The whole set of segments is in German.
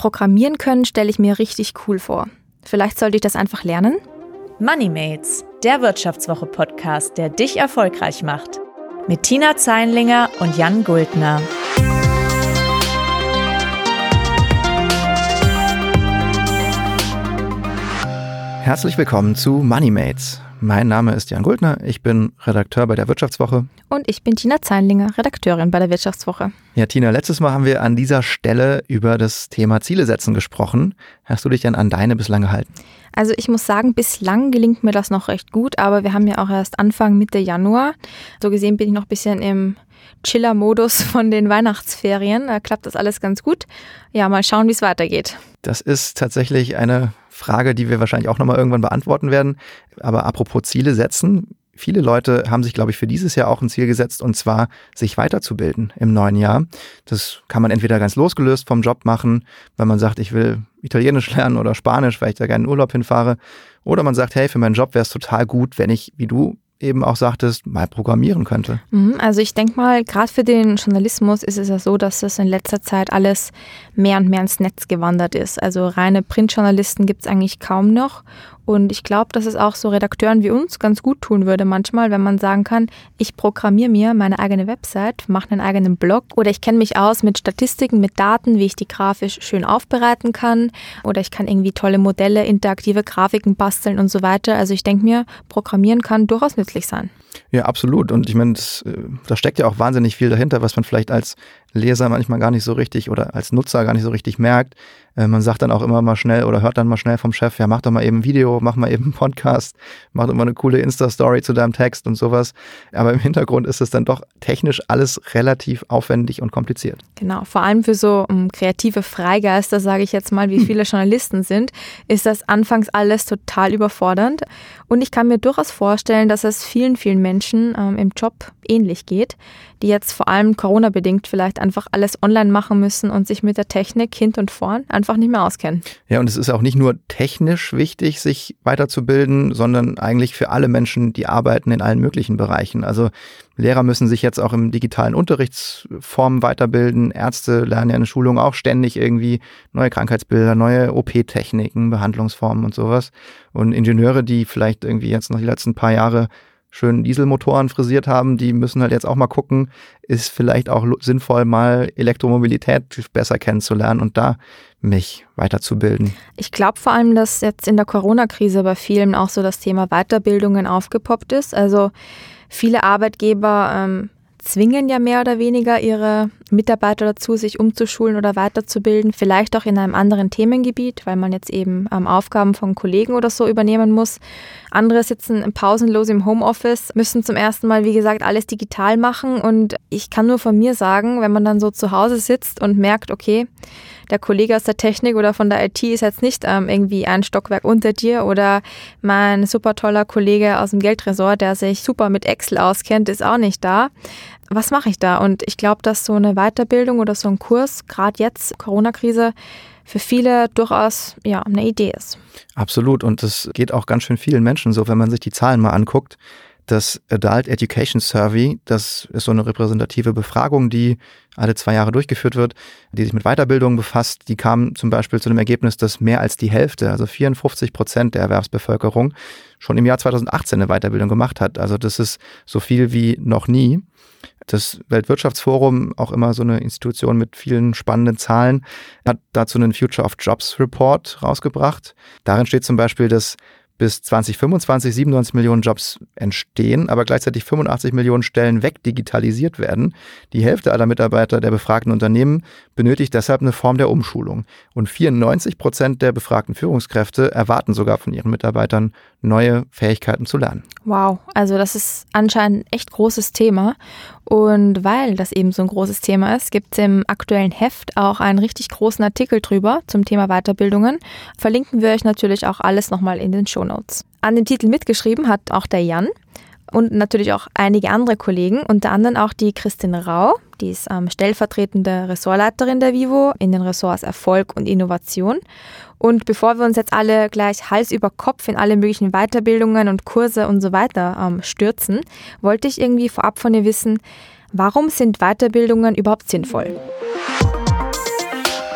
Programmieren können stelle ich mir richtig cool vor. Vielleicht sollte ich das einfach lernen? Moneymates, der Wirtschaftswoche-Podcast, der dich erfolgreich macht. Mit Tina Zeinlinger und Jan Guldner. Herzlich willkommen zu Moneymates. Mein Name ist Jan Guldner, ich bin Redakteur bei der Wirtschaftswoche. Und ich bin Tina Zeinlinger, Redakteurin bei der Wirtschaftswoche. Ja, Tina, letztes Mal haben wir an dieser Stelle über das Thema Ziele setzen gesprochen. Hast du dich denn an deine bislang gehalten? Also ich muss sagen, bislang gelingt mir das noch recht gut, aber wir haben ja auch erst Anfang Mitte Januar. So gesehen bin ich noch ein bisschen im Chiller-Modus von den Weihnachtsferien. Da klappt das alles ganz gut. Ja, mal schauen, wie es weitergeht. Das ist tatsächlich eine Frage, die wir wahrscheinlich auch nochmal irgendwann beantworten werden. Aber apropos Ziele setzen. Viele Leute haben sich, glaube ich, für dieses Jahr auch ein Ziel gesetzt, und zwar sich weiterzubilden im neuen Jahr. Das kann man entweder ganz losgelöst vom Job machen, weil man sagt, ich will Italienisch lernen oder Spanisch, weil ich da gerne in Urlaub hinfahre. Oder man sagt, hey, für meinen Job wäre es total gut, wenn ich, wie du eben auch sagtest, mal programmieren könnte. Mhm, also ich denke mal, gerade für den Journalismus ist es ja so, dass das in letzter Zeit alles mehr und mehr ins Netz gewandert ist. Also reine Printjournalisten gibt es eigentlich kaum noch. Und ich glaube, dass es auch so Redakteuren wie uns ganz gut tun würde manchmal, wenn man sagen kann, ich programmiere mir meine eigene Website, mache einen eigenen Blog oder ich kenne mich aus mit Statistiken, mit Daten, wie ich die grafisch schön aufbereiten kann oder ich kann irgendwie tolle Modelle, interaktive Grafiken basteln und so weiter. Also ich denke mir, programmieren kann durchaus nützlich sein. Ja, absolut. Und ich meine, äh, da steckt ja auch wahnsinnig viel dahinter, was man vielleicht als Leser manchmal gar nicht so richtig oder als Nutzer gar nicht so richtig merkt. Äh, man sagt dann auch immer mal schnell oder hört dann mal schnell vom Chef, ja, mach doch mal eben ein Video, mach mal eben einen Podcast, mach doch mal eine coole Insta-Story zu deinem Text und sowas. Aber im Hintergrund ist es dann doch technisch alles relativ aufwendig und kompliziert. Genau, vor allem für so um, ähm, kreative Freigeister, sage ich jetzt mal, wie hm. viele Journalisten sind, ist das anfangs alles total überfordernd. Und ich kann mir durchaus vorstellen, dass es vielen, vielen Menschen ähm, im Job ähnlich geht, die jetzt vor allem Corona-bedingt vielleicht einfach alles online machen müssen und sich mit der Technik hint und vorn einfach nicht mehr auskennen. Ja, und es ist auch nicht nur technisch wichtig, sich weiterzubilden, sondern eigentlich für alle Menschen, die arbeiten in allen möglichen Bereichen. Also Lehrer müssen sich jetzt auch im digitalen Unterrichtsformen weiterbilden. Ärzte lernen ja in Schulung auch ständig irgendwie neue Krankheitsbilder, neue OP-Techniken, Behandlungsformen und sowas. Und Ingenieure, die vielleicht irgendwie jetzt noch die letzten paar Jahre schön Dieselmotoren frisiert haben, die müssen halt jetzt auch mal gucken, ist vielleicht auch sinnvoll, mal Elektromobilität besser kennenzulernen und da mich weiterzubilden. Ich glaube vor allem, dass jetzt in der Corona-Krise bei vielen auch so das Thema Weiterbildungen aufgepoppt ist. Also viele Arbeitgeber ähm, zwingen ja mehr oder weniger ihre Mitarbeiter dazu, sich umzuschulen oder weiterzubilden, vielleicht auch in einem anderen Themengebiet, weil man jetzt eben ähm, Aufgaben von Kollegen oder so übernehmen muss. Andere sitzen pausenlos im Homeoffice, müssen zum ersten Mal, wie gesagt, alles digital machen und ich kann nur von mir sagen, wenn man dann so zu Hause sitzt und merkt, okay, der Kollege aus der Technik oder von der IT ist jetzt nicht ähm, irgendwie ein Stockwerk unter dir oder mein super toller Kollege aus dem Geldresort, der sich super mit Excel auskennt, ist auch nicht da. Was mache ich da? Und ich glaube, dass so eine Weiterbildung oder so ein Kurs, gerade jetzt, Corona-Krise, für viele durchaus ja, eine Idee ist. Absolut. Und das geht auch ganz schön vielen Menschen so, wenn man sich die Zahlen mal anguckt das Adult Education Survey, das ist so eine repräsentative Befragung, die alle zwei Jahre durchgeführt wird, die sich mit Weiterbildung befasst. Die kam zum Beispiel zu dem Ergebnis, dass mehr als die Hälfte, also 54 Prozent der Erwerbsbevölkerung, schon im Jahr 2018 eine Weiterbildung gemacht hat. Also das ist so viel wie noch nie. Das Weltwirtschaftsforum, auch immer so eine Institution mit vielen spannenden Zahlen, hat dazu einen Future of Jobs Report rausgebracht. Darin steht zum Beispiel, dass bis 2025 97 Millionen Jobs entstehen, aber gleichzeitig 85 Millionen Stellen wegdigitalisiert werden. Die Hälfte aller Mitarbeiter der befragten Unternehmen benötigt deshalb eine Form der Umschulung. Und 94 Prozent der befragten Führungskräfte erwarten sogar von ihren Mitarbeitern, neue Fähigkeiten zu lernen. Wow, also das ist anscheinend ein echt großes Thema. Und weil das eben so ein großes Thema ist, gibt es im aktuellen Heft auch einen richtig großen Artikel drüber zum Thema Weiterbildungen. Verlinken wir euch natürlich auch alles nochmal in den Show Notes. An dem Titel mitgeschrieben hat auch der Jan und natürlich auch einige andere Kollegen, unter anderem auch die Christine Rau, die ist ähm, stellvertretende Ressortleiterin der Vivo in den Ressorts Erfolg und Innovation. Und bevor wir uns jetzt alle gleich Hals über Kopf in alle möglichen Weiterbildungen und Kurse und so weiter ähm, stürzen, wollte ich irgendwie vorab von ihr wissen, warum sind Weiterbildungen überhaupt sinnvoll?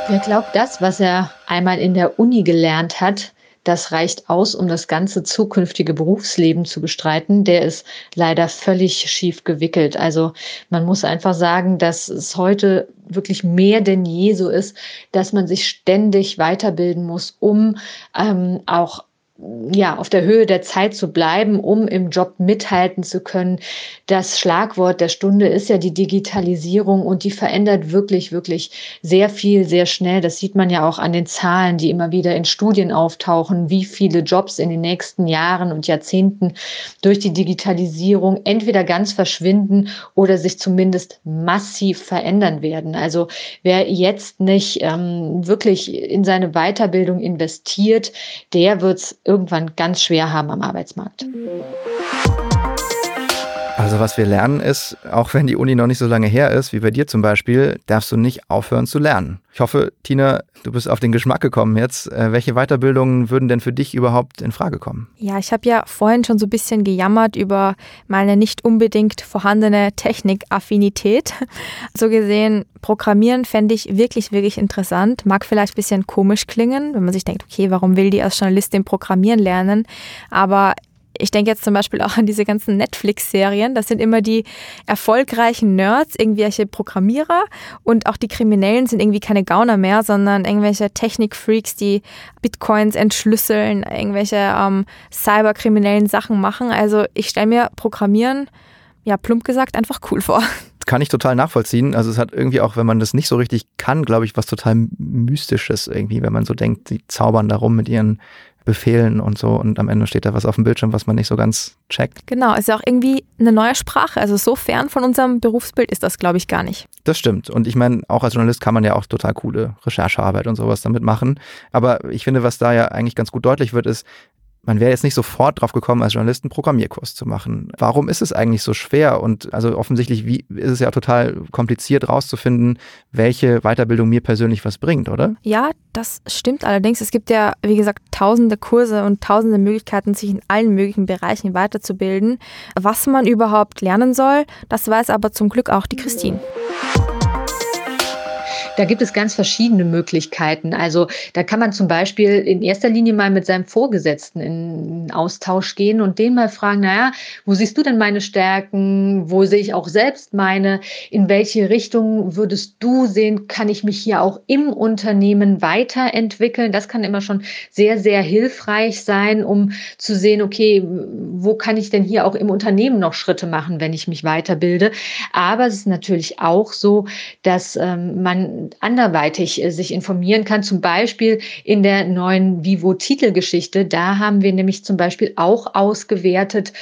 Wer glaubt das, was er einmal in der Uni gelernt hat, das reicht aus, um das ganze zukünftige Berufsleben zu bestreiten, der ist leider völlig schief gewickelt. Also man muss einfach sagen, dass es heute wirklich mehr denn je so ist, dass man sich ständig weiterbilden muss, um ähm, auch ja, auf der Höhe der Zeit zu bleiben, um im Job mithalten zu können. Das Schlagwort der Stunde ist ja die Digitalisierung und die verändert wirklich, wirklich sehr viel, sehr schnell. Das sieht man ja auch an den Zahlen, die immer wieder in Studien auftauchen, wie viele Jobs in den nächsten Jahren und Jahrzehnten durch die Digitalisierung entweder ganz verschwinden oder sich zumindest massiv verändern werden. Also wer jetzt nicht ähm, wirklich in seine Weiterbildung investiert, der wird es irgendwann ganz schwer haben am Arbeitsmarkt. Also was wir lernen ist, auch wenn die Uni noch nicht so lange her ist, wie bei dir zum Beispiel, darfst du nicht aufhören zu lernen. Ich hoffe, Tina, du bist auf den Geschmack gekommen jetzt. Äh, welche Weiterbildungen würden denn für dich überhaupt in Frage kommen? Ja, ich habe ja vorhin schon so ein bisschen gejammert über meine nicht unbedingt vorhandene Technikaffinität. So gesehen, Programmieren fände ich wirklich, wirklich interessant. Mag vielleicht ein bisschen komisch klingen, wenn man sich denkt, okay, warum will die als Journalistin Programmieren lernen? Aber ich denke jetzt zum Beispiel auch an diese ganzen Netflix-Serien. Das sind immer die erfolgreichen Nerds, irgendwelche Programmierer und auch die Kriminellen sind irgendwie keine Gauner mehr, sondern irgendwelche Technik-Freaks, die Bitcoins entschlüsseln, irgendwelche ähm, cyberkriminellen Sachen machen. Also ich stelle mir Programmieren, ja plump gesagt, einfach cool vor kann ich total nachvollziehen. Also es hat irgendwie auch, wenn man das nicht so richtig kann, glaube ich, was total Mystisches irgendwie, wenn man so denkt, die zaubern da rum mit ihren Befehlen und so und am Ende steht da was auf dem Bildschirm, was man nicht so ganz checkt. Genau, ist ja auch irgendwie eine neue Sprache. Also so fern von unserem Berufsbild ist das, glaube ich, gar nicht. Das stimmt. Und ich meine, auch als Journalist kann man ja auch total coole Recherchearbeit und sowas damit machen. Aber ich finde, was da ja eigentlich ganz gut deutlich wird, ist, man wäre jetzt nicht sofort drauf gekommen, als Journalist einen Programmierkurs zu machen. Warum ist es eigentlich so schwer? Und also offensichtlich wie, ist es ja total kompliziert rauszufinden, welche Weiterbildung mir persönlich was bringt, oder? Ja, das stimmt allerdings. Es gibt ja, wie gesagt, tausende Kurse und tausende Möglichkeiten, sich in allen möglichen Bereichen weiterzubilden. Was man überhaupt lernen soll, das weiß aber zum Glück auch die Christine. Da gibt es ganz verschiedene Möglichkeiten. Also da kann man zum Beispiel in erster Linie mal mit seinem Vorgesetzten in Austausch gehen und den mal fragen, naja, wo siehst du denn meine Stärken? Wo sehe ich auch selbst meine? In welche Richtung würdest du sehen, kann ich mich hier auch im Unternehmen weiterentwickeln? Das kann immer schon sehr, sehr hilfreich sein, um zu sehen, okay, wo kann ich denn hier auch im Unternehmen noch Schritte machen, wenn ich mich weiterbilde? Aber es ist natürlich auch so, dass ähm, man anderweitig äh, sich informieren kann, zum Beispiel in der neuen Vivo-Titelgeschichte. Da haben wir nämlich zum Beispiel auch ausgewertet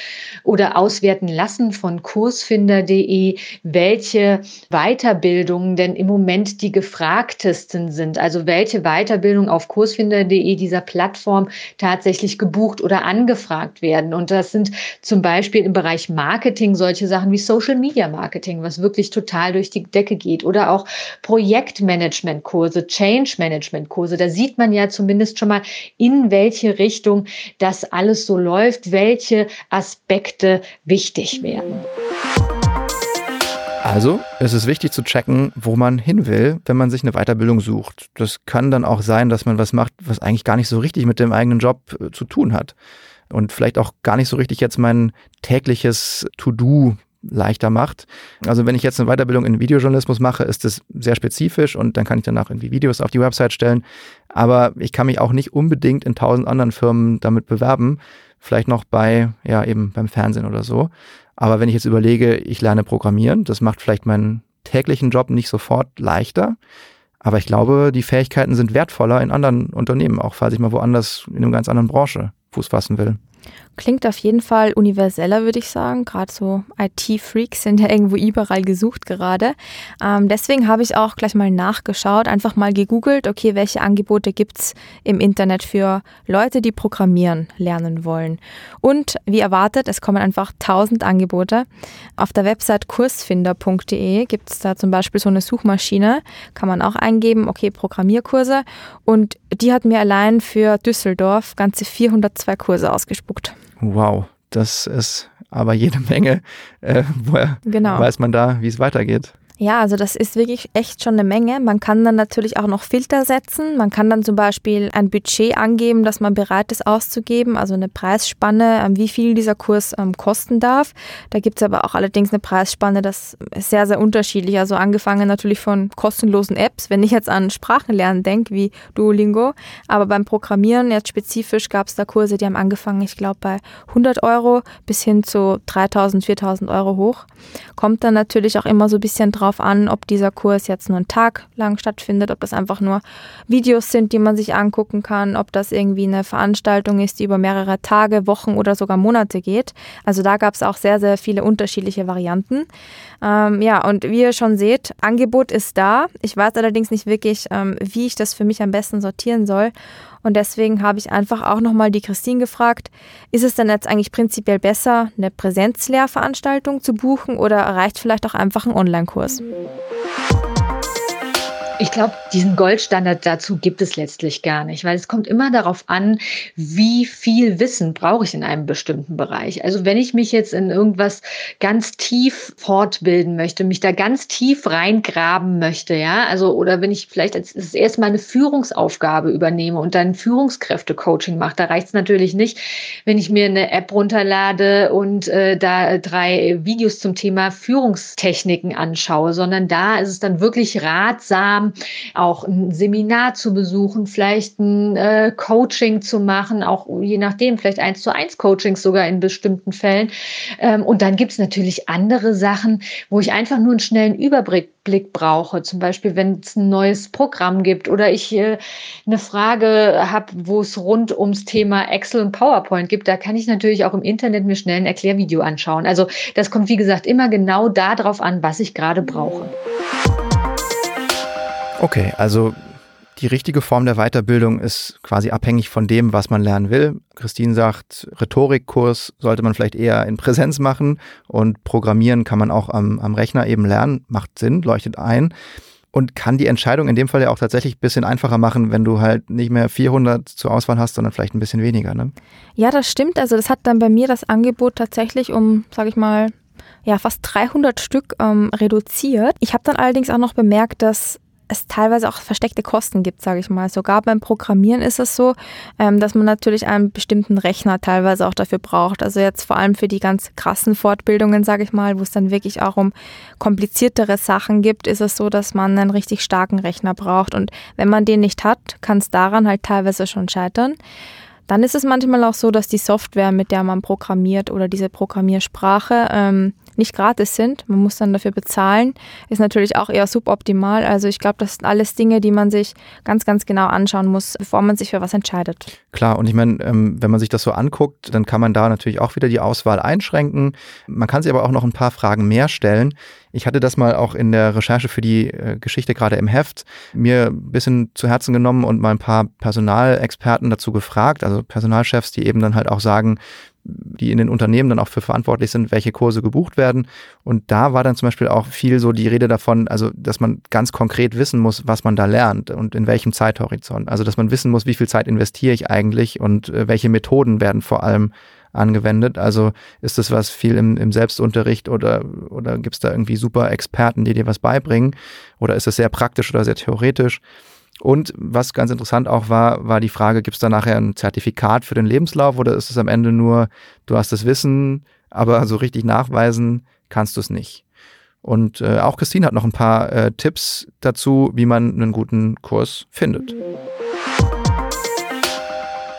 oder auswerten lassen von kursfinder.de, welche Weiterbildungen denn im Moment die gefragtesten sind. Also welche Weiterbildung auf kursfinder.de dieser Plattform tatsächlich gebucht oder angefragt werden. Und das sind zum Beispiel im Bereich Marketing solche Sachen wie Social Media Marketing, was wirklich total durch die Decke geht oder auch Projekt Projektmanagement-Kurse, Change-Management-Kurse. Da sieht man ja zumindest schon mal, in welche Richtung das alles so läuft, welche Aspekte wichtig werden. Also, es ist wichtig zu checken, wo man hin will, wenn man sich eine Weiterbildung sucht. Das kann dann auch sein, dass man was macht, was eigentlich gar nicht so richtig mit dem eigenen Job äh, zu tun hat. Und vielleicht auch gar nicht so richtig jetzt mein tägliches To-Do leichter macht. Also wenn ich jetzt eine Weiterbildung in Videojournalismus mache, ist das sehr spezifisch und dann kann ich danach irgendwie Videos auf die Website stellen. Aber ich kann mich auch nicht unbedingt in tausend anderen Firmen damit bewerben. Vielleicht noch bei, ja, eben beim Fernsehen oder so. Aber wenn ich jetzt überlege, ich lerne Programmieren, das macht vielleicht meinen täglichen Job nicht sofort leichter. Aber ich glaube, die Fähigkeiten sind wertvoller in anderen Unternehmen, auch falls ich mal woanders in einer ganz anderen Branche Fuß fassen will. Klingt auf jeden Fall universeller, würde ich sagen. Gerade so IT-Freaks sind ja irgendwo überall gesucht gerade. Ähm, deswegen habe ich auch gleich mal nachgeschaut, einfach mal gegoogelt, okay, welche Angebote gibt es im Internet für Leute, die programmieren lernen wollen. Und wie erwartet, es kommen einfach tausend Angebote. Auf der Website kursfinder.de gibt es da zum Beispiel so eine Suchmaschine, kann man auch eingeben, okay, Programmierkurse. Und die hat mir allein für Düsseldorf ganze 402 Kurse ausgespuckt. Wow, das ist aber jede Menge. Äh, woher genau. weiß man da, wie es weitergeht? Ja, also das ist wirklich echt schon eine Menge. Man kann dann natürlich auch noch Filter setzen. Man kann dann zum Beispiel ein Budget angeben, das man bereit ist auszugeben, also eine Preisspanne, ähm, wie viel dieser Kurs ähm, kosten darf. Da gibt es aber auch allerdings eine Preisspanne, das ist sehr, sehr unterschiedlich. Also angefangen natürlich von kostenlosen Apps, wenn ich jetzt an Sprachenlernen denke, wie Duolingo. Aber beim Programmieren jetzt spezifisch gab es da Kurse, die haben angefangen, ich glaube, bei 100 Euro bis hin zu 3000, 4000 Euro hoch. Kommt dann natürlich auch immer so ein bisschen drauf drauf an, ob dieser Kurs jetzt nur einen Tag lang stattfindet, ob das einfach nur Videos sind, die man sich angucken kann, ob das irgendwie eine Veranstaltung ist, die über mehrere Tage, Wochen oder sogar Monate geht. Also da gab es auch sehr, sehr viele unterschiedliche Varianten. Ähm, ja, und wie ihr schon seht, Angebot ist da. Ich weiß allerdings nicht wirklich, ähm, wie ich das für mich am besten sortieren soll. Und deswegen habe ich einfach auch nochmal die Christine gefragt, ist es denn jetzt eigentlich prinzipiell besser, eine Präsenzlehrveranstaltung zu buchen oder reicht vielleicht auch einfach ein Online-Kurs? Ich glaube, diesen Goldstandard dazu gibt es letztlich gar nicht, weil es kommt immer darauf an, wie viel Wissen brauche ich in einem bestimmten Bereich. Also wenn ich mich jetzt in irgendwas ganz tief fortbilden möchte, mich da ganz tief reingraben möchte, ja, also oder wenn ich vielleicht als das erste Mal eine Führungsaufgabe übernehme und dann Führungskräfte-Coaching mache, da reicht es natürlich nicht, wenn ich mir eine App runterlade und äh, da drei Videos zum Thema Führungstechniken anschaue, sondern da ist es dann wirklich ratsam, auch ein Seminar zu besuchen, vielleicht ein äh, Coaching zu machen, auch je nachdem, vielleicht eins zu eins Coachings sogar in bestimmten Fällen. Ähm, und dann gibt es natürlich andere Sachen, wo ich einfach nur einen schnellen Überblick Blick brauche. Zum Beispiel, wenn es ein neues Programm gibt oder ich äh, eine Frage habe, wo es rund ums Thema Excel und PowerPoint gibt, da kann ich natürlich auch im Internet mir schnell ein Erklärvideo anschauen. Also das kommt, wie gesagt, immer genau darauf an, was ich gerade brauche. Okay, also die richtige Form der Weiterbildung ist quasi abhängig von dem, was man lernen will. Christine sagt, Rhetorikkurs sollte man vielleicht eher in Präsenz machen und Programmieren kann man auch am, am Rechner eben lernen. Macht Sinn, leuchtet ein und kann die Entscheidung in dem Fall ja auch tatsächlich ein bisschen einfacher machen, wenn du halt nicht mehr 400 zur Auswahl hast, sondern vielleicht ein bisschen weniger. Ne? Ja, das stimmt. Also das hat dann bei mir das Angebot tatsächlich um, sage ich mal, ja, fast 300 Stück ähm, reduziert. Ich habe dann allerdings auch noch bemerkt, dass es teilweise auch versteckte Kosten gibt, sage ich mal. Sogar beim Programmieren ist es so, ähm, dass man natürlich einen bestimmten Rechner teilweise auch dafür braucht. Also jetzt vor allem für die ganz krassen Fortbildungen, sage ich mal, wo es dann wirklich auch um kompliziertere Sachen gibt, ist es so, dass man einen richtig starken Rechner braucht. Und wenn man den nicht hat, kann es daran halt teilweise schon scheitern. Dann ist es manchmal auch so, dass die Software, mit der man programmiert oder diese Programmiersprache, ähm, nicht gratis sind. Man muss dann dafür bezahlen. Ist natürlich auch eher suboptimal. Also ich glaube, das sind alles Dinge, die man sich ganz, ganz genau anschauen muss, bevor man sich für was entscheidet. Klar, und ich meine, ähm, wenn man sich das so anguckt, dann kann man da natürlich auch wieder die Auswahl einschränken. Man kann sich aber auch noch ein paar Fragen mehr stellen. Ich hatte das mal auch in der Recherche für die äh, Geschichte gerade im Heft mir ein bisschen zu Herzen genommen und mal ein paar Personalexperten dazu gefragt, also Personalchefs, die eben dann halt auch sagen, die in den Unternehmen dann auch für verantwortlich sind, welche Kurse gebucht werden. Und da war dann zum Beispiel auch viel so die Rede davon, also dass man ganz konkret wissen muss, was man da lernt und in welchem Zeithorizont. Also dass man wissen muss, wie viel Zeit investiere ich eigentlich und äh, welche Methoden werden vor allem angewendet. Also ist das was viel im, im Selbstunterricht oder, oder gibt es da irgendwie super Experten, die dir was beibringen? Oder ist es sehr praktisch oder sehr theoretisch? Und was ganz interessant auch war, war die Frage, gibt es da nachher ein Zertifikat für den Lebenslauf oder ist es am Ende nur, du hast das Wissen, aber so richtig nachweisen kannst du es nicht. Und äh, auch Christine hat noch ein paar äh, Tipps dazu, wie man einen guten Kurs findet.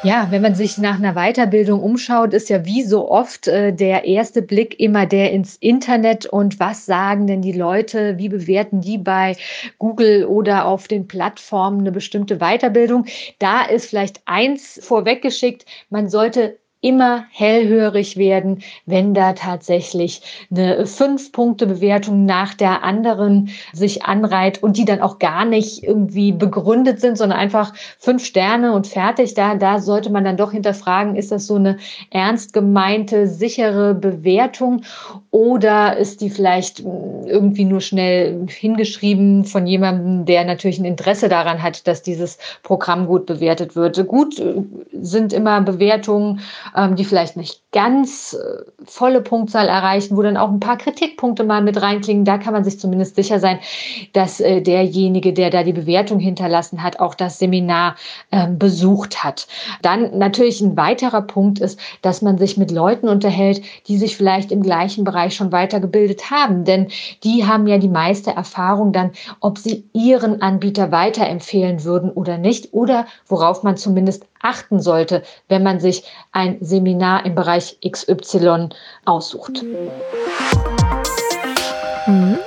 Ja, wenn man sich nach einer Weiterbildung umschaut, ist ja wie so oft äh, der erste Blick immer der ins Internet. Und was sagen denn die Leute, wie bewerten die bei Google oder auf den Plattformen eine bestimmte Weiterbildung. Da ist vielleicht eins vorweggeschickt, man sollte immer hellhörig werden, wenn da tatsächlich eine Fünf-Punkte-Bewertung nach der anderen sich anreiht und die dann auch gar nicht irgendwie begründet sind, sondern einfach fünf Sterne und fertig. Da, da sollte man dann doch hinterfragen, ist das so eine ernst gemeinte, sichere Bewertung oder ist die vielleicht irgendwie nur schnell hingeschrieben von jemandem, der natürlich ein Interesse daran hat, dass dieses Programm gut bewertet wird. Gut sind immer Bewertungen ähm, die vielleicht nicht ganz äh, volle Punktzahl erreichen, wo dann auch ein paar Kritikpunkte mal mit reinklingen. Da kann man sich zumindest sicher sein, dass äh, derjenige, der da die Bewertung hinterlassen hat, auch das Seminar ähm, besucht hat. Dann natürlich ein weiterer Punkt ist, dass man sich mit Leuten unterhält, die sich vielleicht im gleichen Bereich schon weitergebildet haben. Denn die haben ja die meiste Erfahrung dann, ob sie ihren Anbieter weiterempfehlen würden oder nicht oder worauf man zumindest achten sollte, wenn man sich ein Seminar im Bereich XY aussucht. Mhm.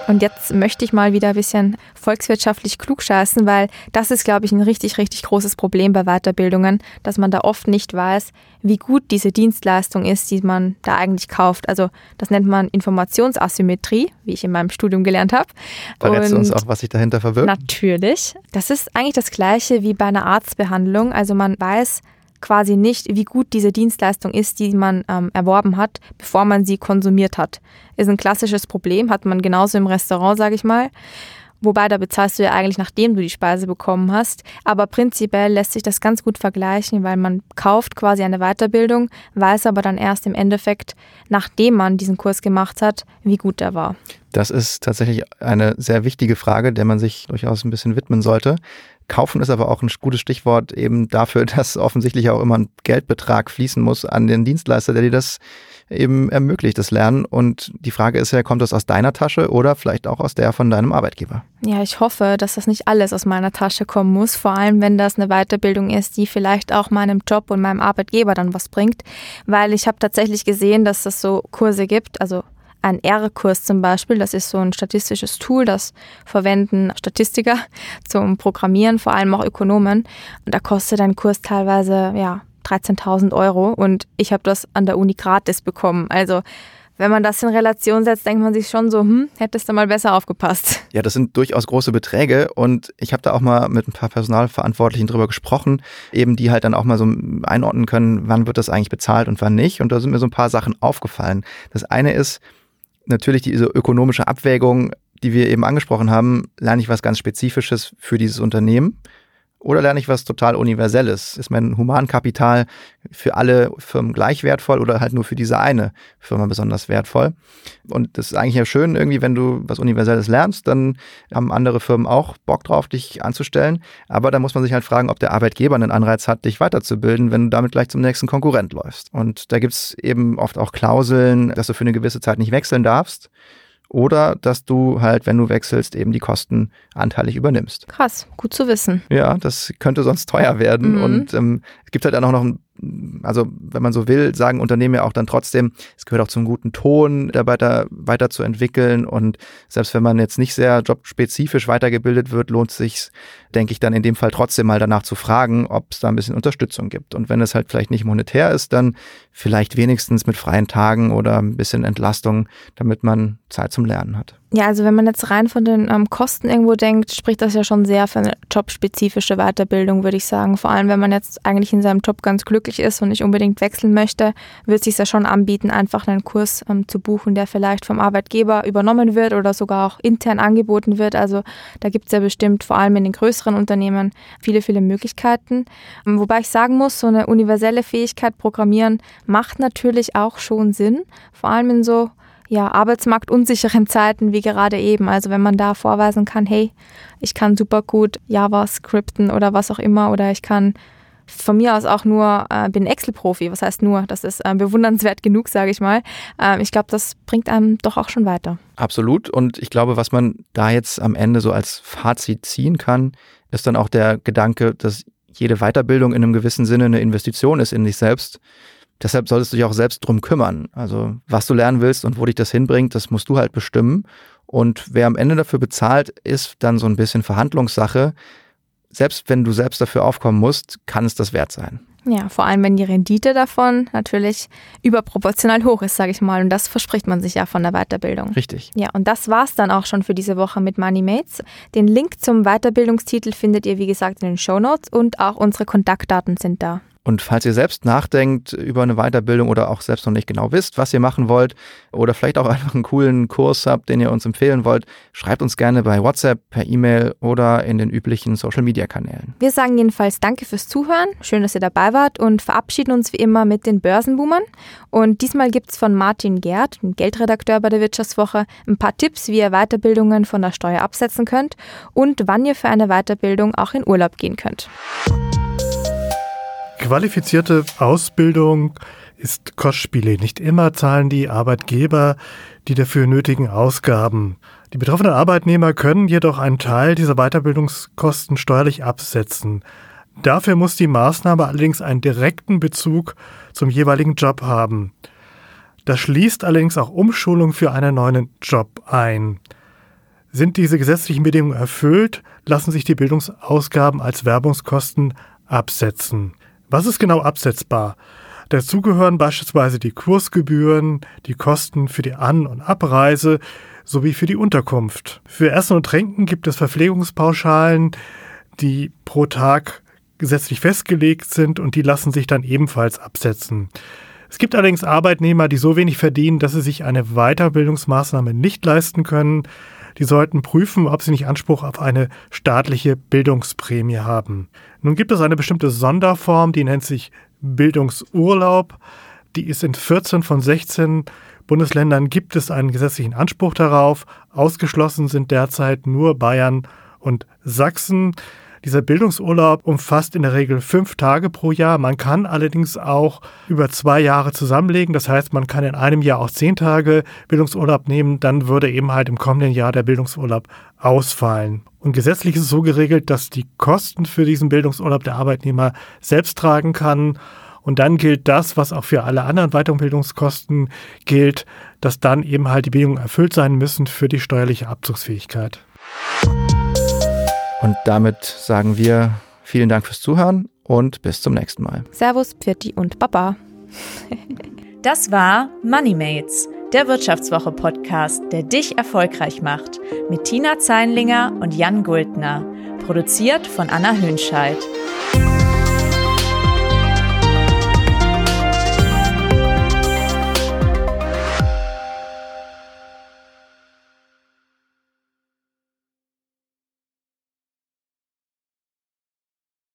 Und jetzt möchte ich mal wieder ein bisschen volkswirtschaftlich klugscheißen, weil das ist, glaube ich, ein richtig, richtig großes Problem bei Weiterbildungen, dass man da oft nicht weiß, wie gut diese Dienstleistung ist, die man da eigentlich kauft. Also das nennt man Informationsasymmetrie, wie ich in meinem Studium gelernt habe. Verrätst du uns auch, was sich dahinter verbirgt? Natürlich. Das ist eigentlich das gleiche wie bei einer Arztbehandlung. Also man weiß, quasi nicht, wie gut diese Dienstleistung ist, die man ähm, erworben hat, bevor man sie konsumiert hat. Ist ein klassisches Problem, hat man genauso im Restaurant, sage ich mal. Wobei, da bezahlst du ja eigentlich, nachdem du die Speise bekommen hast. Aber prinzipiell lässt sich das ganz gut vergleichen, weil man kauft quasi eine Weiterbildung, weiß aber dann erst im Endeffekt, nachdem man diesen Kurs gemacht hat, wie gut er war. Das ist tatsächlich eine sehr wichtige Frage, der man sich durchaus ein bisschen widmen sollte. Kaufen ist aber auch ein gutes Stichwort eben dafür, dass offensichtlich auch immer ein Geldbetrag fließen muss an den Dienstleister, der dir das eben ermöglicht, das Lernen. Und die Frage ist ja, kommt das aus deiner Tasche oder vielleicht auch aus der von deinem Arbeitgeber? Ja, ich hoffe, dass das nicht alles aus meiner Tasche kommen muss, vor allem wenn das eine Weiterbildung ist, die vielleicht auch meinem Job und meinem Arbeitgeber dann was bringt, weil ich habe tatsächlich gesehen, dass es so Kurse gibt, also ein R-Kurs zum Beispiel, das ist so ein statistisches Tool, das verwenden Statistiker zum Programmieren, vor allem auch Ökonomen. Und da kostet ein Kurs teilweise ja 13.000 Euro und ich habe das an der Uni gratis bekommen. Also wenn man das in Relation setzt, denkt man sich schon so, hm, hättest du mal besser aufgepasst. Ja, das sind durchaus große Beträge und ich habe da auch mal mit ein paar Personalverantwortlichen drüber gesprochen, eben die halt dann auch mal so einordnen können, wann wird das eigentlich bezahlt und wann nicht. Und da sind mir so ein paar Sachen aufgefallen. Das eine ist, natürlich diese ökonomische Abwägung, die wir eben angesprochen haben, lerne ich was ganz Spezifisches für dieses Unternehmen oder lerne ich was total Universelles? Ist mein Humankapital für alle Firmen gleich wertvoll oder halt nur für diese eine Firma besonders wertvoll? Und das ist eigentlich ja schön, irgendwie, wenn du was Universelles lernst, dann haben andere Firmen auch Bock drauf, dich anzustellen. Aber da muss man sich halt fragen, ob der Arbeitgeber einen Anreiz hat, dich weiterzubilden, wenn du damit gleich zum nächsten Konkurrent läufst. Und da gibt's eben oft auch Klauseln, dass du für eine gewisse Zeit nicht wechseln darfst oder dass du halt, wenn du wechselst, eben die Kosten anteilig übernimmst. Krass, gut zu wissen. Ja, das könnte sonst teuer werden. Mhm. Und ähm, es gibt halt dann auch noch ein also wenn man so will, sagen Unternehmen ja auch dann trotzdem, es gehört auch zum guten Ton, Mitarbeiter weiterzuentwickeln und selbst wenn man jetzt nicht sehr jobspezifisch weitergebildet wird, lohnt es sich, denke ich, dann in dem Fall trotzdem mal danach zu fragen, ob es da ein bisschen Unterstützung gibt. Und wenn es halt vielleicht nicht monetär ist, dann vielleicht wenigstens mit freien Tagen oder ein bisschen Entlastung, damit man Zeit zum Lernen hat. Ja, also wenn man jetzt rein von den ähm, Kosten irgendwo denkt, spricht das ja schon sehr für eine jobspezifische Weiterbildung, würde ich sagen. Vor allem, wenn man jetzt eigentlich in seinem Job ganz glücklich ist und nicht unbedingt wechseln möchte, wird es sich ja schon anbieten, einfach einen Kurs ähm, zu buchen, der vielleicht vom Arbeitgeber übernommen wird oder sogar auch intern angeboten wird. Also da gibt es ja bestimmt vor allem in den größeren Unternehmen viele, viele Möglichkeiten. Ähm, wobei ich sagen muss, so eine universelle Fähigkeit Programmieren macht natürlich auch schon Sinn, vor allem in so ja, arbeitsmarktunsicheren Zeiten wie gerade eben. Also wenn man da vorweisen kann, hey, ich kann super gut JavaScripten oder was auch immer oder ich kann von mir aus auch nur, äh, bin Excel-Profi. Was heißt nur? Das ist äh, bewundernswert genug, sage ich mal. Ähm, ich glaube, das bringt einem doch auch schon weiter. Absolut. Und ich glaube, was man da jetzt am Ende so als Fazit ziehen kann, ist dann auch der Gedanke, dass jede Weiterbildung in einem gewissen Sinne eine Investition ist in dich selbst. Deshalb solltest du dich auch selbst drum kümmern. Also was du lernen willst und wo dich das hinbringt, das musst du halt bestimmen. Und wer am Ende dafür bezahlt, ist dann so ein bisschen Verhandlungssache. Selbst wenn du selbst dafür aufkommen musst, kann es das wert sein. Ja, vor allem wenn die Rendite davon natürlich überproportional hoch ist, sage ich mal. Und das verspricht man sich ja von der Weiterbildung. Richtig. Ja, und das war's dann auch schon für diese Woche mit MoneyMates. Den Link zum Weiterbildungstitel findet ihr, wie gesagt, in den Show Notes und auch unsere Kontaktdaten sind da. Und falls ihr selbst nachdenkt über eine Weiterbildung oder auch selbst noch nicht genau wisst, was ihr machen wollt oder vielleicht auch einfach einen coolen Kurs habt, den ihr uns empfehlen wollt, schreibt uns gerne bei WhatsApp, per E-Mail oder in den üblichen Social-Media-Kanälen. Wir sagen jedenfalls danke fürs Zuhören, schön, dass ihr dabei wart und verabschieden uns wie immer mit den Börsenboomern. Und diesmal gibt es von Martin Gerd, ein Geldredakteur bei der Wirtschaftswoche, ein paar Tipps, wie ihr Weiterbildungen von der Steuer absetzen könnt und wann ihr für eine Weiterbildung auch in Urlaub gehen könnt. Qualifizierte Ausbildung ist kostspielig. Nicht immer zahlen die Arbeitgeber die dafür nötigen Ausgaben. Die betroffenen Arbeitnehmer können jedoch einen Teil dieser Weiterbildungskosten steuerlich absetzen. Dafür muss die Maßnahme allerdings einen direkten Bezug zum jeweiligen Job haben. Das schließt allerdings auch Umschulung für einen neuen Job ein. Sind diese gesetzlichen Bedingungen erfüllt, lassen sich die Bildungsausgaben als Werbungskosten absetzen. Was ist genau absetzbar? Dazu gehören beispielsweise die Kursgebühren, die Kosten für die An- und Abreise sowie für die Unterkunft. Für Essen und Trinken gibt es Verpflegungspauschalen, die pro Tag gesetzlich festgelegt sind und die lassen sich dann ebenfalls absetzen. Es gibt allerdings Arbeitnehmer, die so wenig verdienen, dass sie sich eine Weiterbildungsmaßnahme nicht leisten können. Die sollten prüfen, ob sie nicht Anspruch auf eine staatliche Bildungsprämie haben. Nun gibt es eine bestimmte Sonderform, die nennt sich Bildungsurlaub. Die ist in 14 von 16 Bundesländern gibt es einen gesetzlichen Anspruch darauf. Ausgeschlossen sind derzeit nur Bayern und Sachsen. Dieser Bildungsurlaub umfasst in der Regel fünf Tage pro Jahr. Man kann allerdings auch über zwei Jahre zusammenlegen. Das heißt, man kann in einem Jahr auch zehn Tage Bildungsurlaub nehmen. Dann würde eben halt im kommenden Jahr der Bildungsurlaub ausfallen. Und gesetzlich ist es so geregelt, dass die Kosten für diesen Bildungsurlaub der Arbeitnehmer selbst tragen kann. Und dann gilt das, was auch für alle anderen Weiterbildungskosten gilt, dass dann eben halt die Bedingungen erfüllt sein müssen für die steuerliche Abzugsfähigkeit. Und damit sagen wir vielen Dank fürs Zuhören und bis zum nächsten Mal. Servus, Pfirti und Baba. das war MoneyMates, der Wirtschaftswoche-Podcast, der dich erfolgreich macht, mit Tina Zeinlinger und Jan Guldner. Produziert von Anna Hönscheid.